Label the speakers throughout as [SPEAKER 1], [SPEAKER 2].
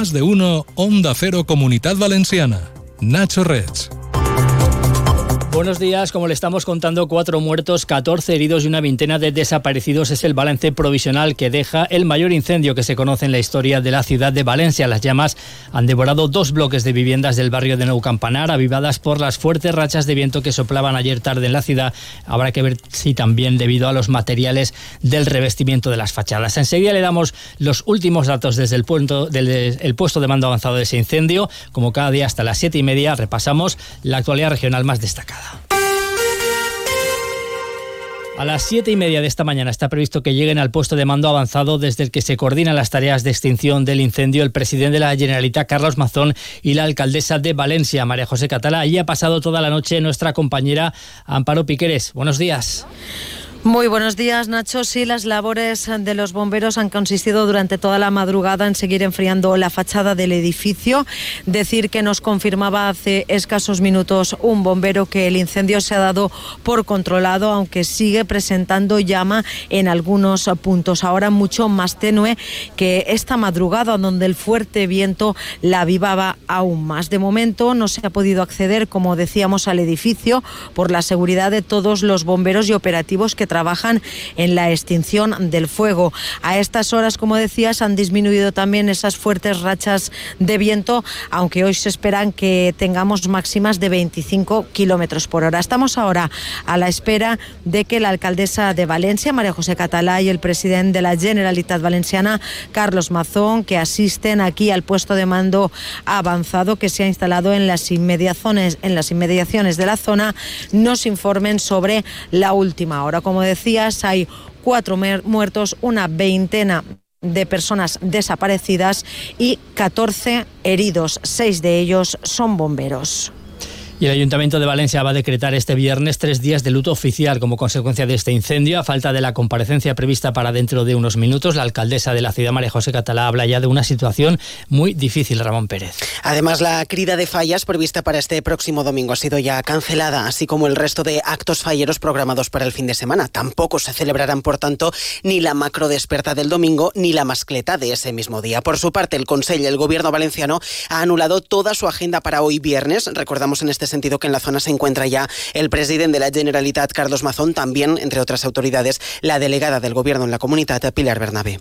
[SPEAKER 1] Más de uno, Onda Cero Comunidad Valenciana. Nacho Reds.
[SPEAKER 2] Buenos días, como le estamos contando, cuatro muertos, 14 heridos y una veintena de desaparecidos es el balance provisional que deja el mayor incendio que se conoce en la historia de la ciudad de Valencia. Las llamas han devorado dos bloques de viviendas del barrio de Nou Campanar, avivadas por las fuertes rachas de viento que soplaban ayer tarde en la ciudad. Habrá que ver si también debido a los materiales del revestimiento de las fachadas. Enseguida le damos los últimos datos desde el, punto, del puesto de mando avanzado de ese incendio. Como cada día hasta las siete y media repasamos la actualidad regional más destacada. A las siete y media de esta mañana está previsto que lleguen al puesto de mando avanzado desde el que se coordinan las tareas de extinción del incendio el presidente de la Generalitat, Carlos Mazón, y la alcaldesa de Valencia, María José Catala. Allí ha pasado toda la noche nuestra compañera Amparo Piqueres. Buenos días.
[SPEAKER 3] Muy buenos días, Nacho. Sí, las labores de los bomberos han consistido durante toda la madrugada en seguir enfriando la fachada del edificio. Decir que nos confirmaba hace escasos minutos un bombero que el incendio se ha dado por controlado, aunque sigue presentando llama en algunos puntos. Ahora mucho más tenue que esta madrugada, donde el fuerte viento la avivaba aún más. De momento no se ha podido acceder, como decíamos, al edificio por la seguridad de todos los bomberos y operativos que trabajan en la extinción del fuego. A estas horas, como decías, han disminuido también esas fuertes rachas de viento, aunque hoy se esperan que tengamos máximas de 25 kilómetros por hora. Estamos ahora a la espera de que la alcaldesa de Valencia, María José Catalá, y el presidente de la Generalitat Valenciana, Carlos Mazón, que asisten aquí al puesto de mando avanzado que se ha instalado en las inmediaciones, en las inmediaciones de la zona, nos informen sobre la última hora. Como decías, hay cuatro muertos, una veintena de personas desaparecidas y 14 heridos. Seis de ellos son bomberos.
[SPEAKER 2] Y el Ayuntamiento de Valencia va a decretar este viernes tres días de luto oficial como consecuencia de este incendio. A falta de la comparecencia prevista para dentro de unos minutos, la alcaldesa de la ciudad, María José Catalá, habla ya de una situación muy difícil, Ramón Pérez.
[SPEAKER 4] Además, la crida de fallas prevista para este próximo domingo ha sido ya cancelada, así como el resto de actos falleros programados para el fin de semana. Tampoco se celebrarán, por tanto, ni la macro desperta del domingo ni la mascleta de ese mismo día. Por su parte, el Consejo y el Gobierno valenciano ha anulado toda su agenda para hoy viernes. Recordamos en este sentido que en la zona se encuentra ya el presidente de la Generalitat, Carlos Mazón, también, entre otras autoridades, la delegada del Gobierno en la comunidad, Pilar Bernabé.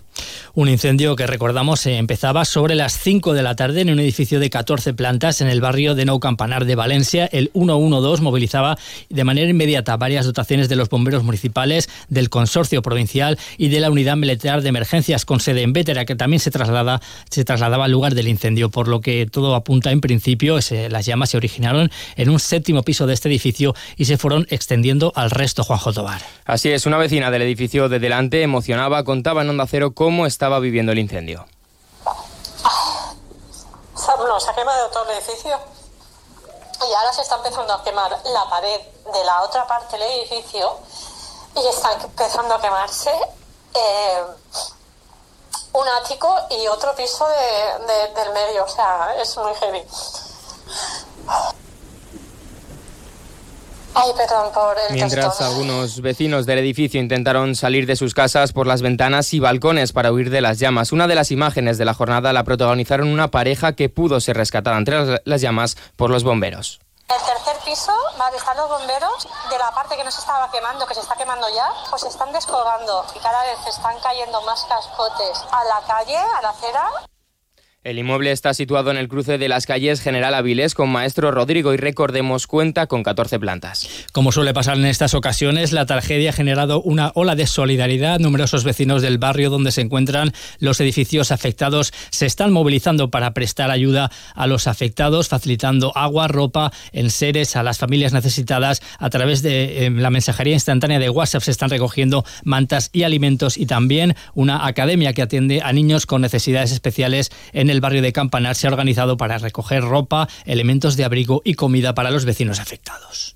[SPEAKER 2] Un incendio que recordamos empezaba sobre las 5 de la tarde en un edificio de 14 plantas en el barrio de Nou Campanar de Valencia. El 112 movilizaba de manera inmediata varias dotaciones de los bomberos municipales, del consorcio provincial y de la unidad militar de emergencias con sede en Vétera, que también se, traslada, se trasladaba al lugar del incendio, por lo que todo apunta en principio, las llamas se originaron en un séptimo piso de este edificio y se fueron extendiendo al resto, Juanjo Tobar.
[SPEAKER 5] Así es, una vecina del edificio de delante emocionaba, contaba en Onda Cero cómo estaba viviendo el incendio.
[SPEAKER 6] No, se ha quemado todo el edificio y ahora se está empezando a quemar la pared de la otra parte del edificio y está empezando a quemarse eh, un ático y otro piso del medio, o sea, es muy heavy.
[SPEAKER 5] Mientras algunos vecinos del edificio intentaron salir de sus casas por las ventanas y balcones para huir de las llamas. Una de las imágenes de la jornada la protagonizaron una pareja que pudo ser rescatada entre las llamas por los bomberos.
[SPEAKER 6] El tercer piso, vale, están los bomberos de la parte que no se estaba quemando, que se está quemando ya, pues se están descolgando y cada vez están cayendo más cascotes a la calle, a la acera.
[SPEAKER 5] El inmueble está situado en el cruce de las calles General Avilés con Maestro Rodrigo y recordemos cuenta con 14 plantas.
[SPEAKER 2] Como suele pasar en estas ocasiones, la tragedia ha generado una ola de solidaridad. Numerosos vecinos del barrio donde se encuentran los edificios afectados se están movilizando para prestar ayuda a los afectados, facilitando agua, ropa, enseres a las familias necesitadas. A través de eh, la mensajería instantánea de WhatsApp se están recogiendo mantas y alimentos y también una academia que atiende a niños con necesidades especiales en el barrio de Campanar se ha organizado para recoger ropa, elementos de abrigo y comida para los vecinos afectados.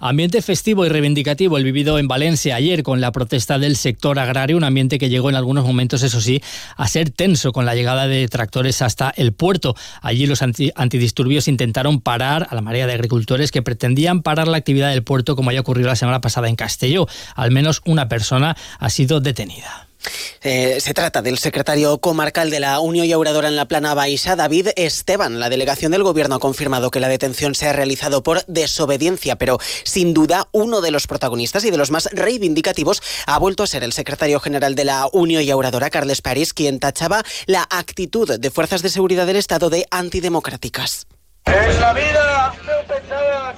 [SPEAKER 2] Ambiente festivo y reivindicativo el vivido en Valencia ayer con la protesta del sector agrario, un ambiente que llegó en algunos momentos, eso sí, a ser tenso con la llegada de tractores hasta el puerto. Allí los antidisturbios intentaron parar a la marea de agricultores que pretendían parar la actividad del puerto como haya ocurrido la semana pasada en Castelló. Al menos una persona ha sido detenida.
[SPEAKER 4] Eh, se trata del secretario comarcal de la Unión Yauradora en la Plana Baixa, David Esteban. La delegación del Gobierno ha confirmado que la detención se ha realizado por desobediencia, pero sin duda uno de los protagonistas y de los más reivindicativos ha vuelto a ser el secretario general de la Unión Yauradora, Carles París, quien tachaba la actitud de fuerzas de seguridad del Estado de antidemocráticas.
[SPEAKER 7] La vida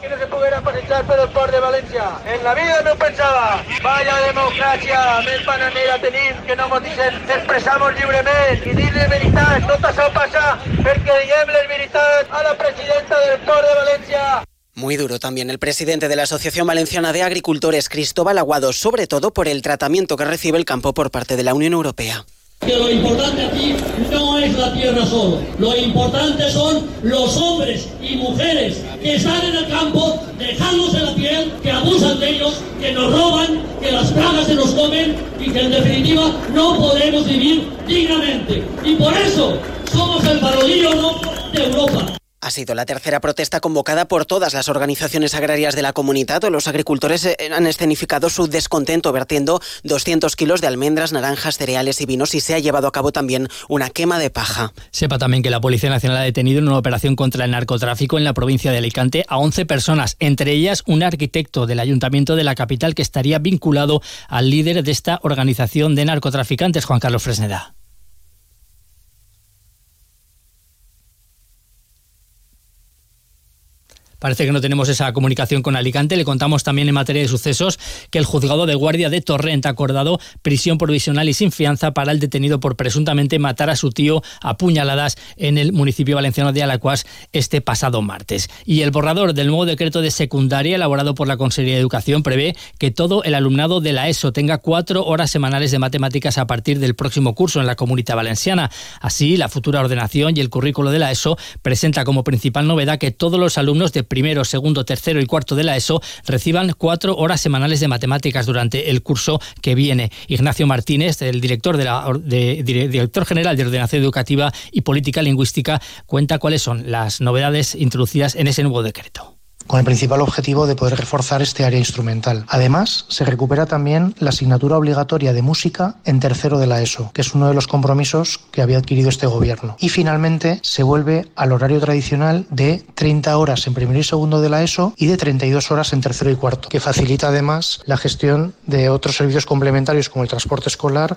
[SPEAKER 7] que no se pudiera pasar por el port de València. En la vida no pensava. Vaya democràcia més bananera tenim que no ens deixen expressar-nos lliurement i dir les veritats. Tot això passa perquè diguem les a la presidenta del port de València.
[SPEAKER 4] Muy duro también el presidente de la Asociación Valenciana de Agricultores, Cristóbal Aguado, sobre todo por el tratamiento que recibe el campo por parte de la Unión Europea
[SPEAKER 8] que lo importante aquí no es la tierra solo, lo importante son los hombres y mujeres que están en el campo dejándose la piel, que abusan de ellos, que nos roban, que las plagas se nos comen y que en definitiva no podemos vivir dignamente. Y por eso somos el parodillo de Europa.
[SPEAKER 4] Ha sido la tercera protesta convocada por todas las organizaciones agrarias de la comunidad. Los agricultores eh, han escenificado su descontento vertiendo 200 kilos de almendras, naranjas, cereales y vinos y se ha llevado a cabo también una quema de paja.
[SPEAKER 2] Sepa también que la Policía Nacional ha detenido en una operación contra el narcotráfico en la provincia de Alicante a 11 personas, entre ellas un arquitecto del ayuntamiento de la capital que estaría vinculado al líder de esta organización de narcotraficantes, Juan Carlos Fresneda. Parece que no tenemos esa comunicación con Alicante. Le contamos también en materia de sucesos que el juzgado de guardia de Torrent ha acordado prisión provisional y sin fianza para el detenido por presuntamente matar a su tío a puñaladas en el municipio valenciano de Alacuas este pasado martes. Y el borrador del nuevo decreto de secundaria elaborado por la Consejería de Educación prevé que todo el alumnado de la ESO tenga cuatro horas semanales de matemáticas a partir del próximo curso en la comunidad valenciana. Así, la futura ordenación y el currículo de la ESO presenta como principal novedad que todos los alumnos de primero, segundo, tercero y cuarto de la ESO reciban cuatro horas semanales de matemáticas durante el curso que viene. Ignacio Martínez, el director, director general de Ordenación Educativa y Política Lingüística, cuenta cuáles son las novedades introducidas en ese nuevo decreto
[SPEAKER 9] con el principal objetivo de poder reforzar este área instrumental. Además, se recupera también la asignatura obligatoria de música en tercero de la ESO, que es uno de los compromisos que había adquirido este gobierno. Y finalmente, se vuelve al horario tradicional de 30 horas en primero y segundo de la ESO y de 32 horas en tercero y cuarto, que facilita además la gestión de otros servicios complementarios como el transporte escolar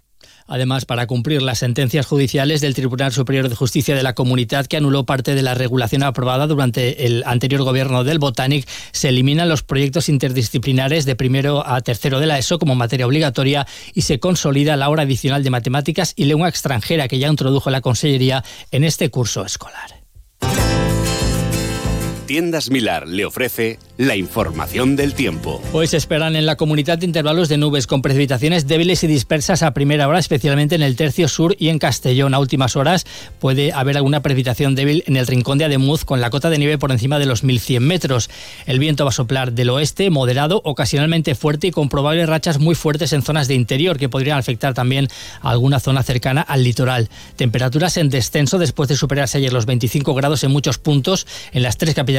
[SPEAKER 2] Además, para cumplir las sentencias judiciales del Tribunal Superior de Justicia de la Comunidad, que anuló parte de la regulación aprobada durante el anterior gobierno del Botanic, se eliminan los proyectos interdisciplinares de primero a tercero de la ESO como materia obligatoria y se consolida la hora adicional de matemáticas y lengua extranjera que ya introdujo la Consellería en este curso escolar.
[SPEAKER 10] Tiendas Milar le ofrece la información del tiempo.
[SPEAKER 2] Hoy se esperan en la comunidad intervalos de nubes con precipitaciones débiles y dispersas a primera hora, especialmente en el tercio sur y en Castellón. A últimas horas puede haber alguna precipitación débil en el rincón de Ademuz con la cota de nieve por encima de los 1100 metros. El viento va a soplar del oeste, moderado, ocasionalmente fuerte y con probables rachas muy fuertes en zonas de interior que podrían afectar también a alguna zona cercana al litoral. Temperaturas en descenso después de superarse ayer los 25 grados en muchos puntos en las tres capitales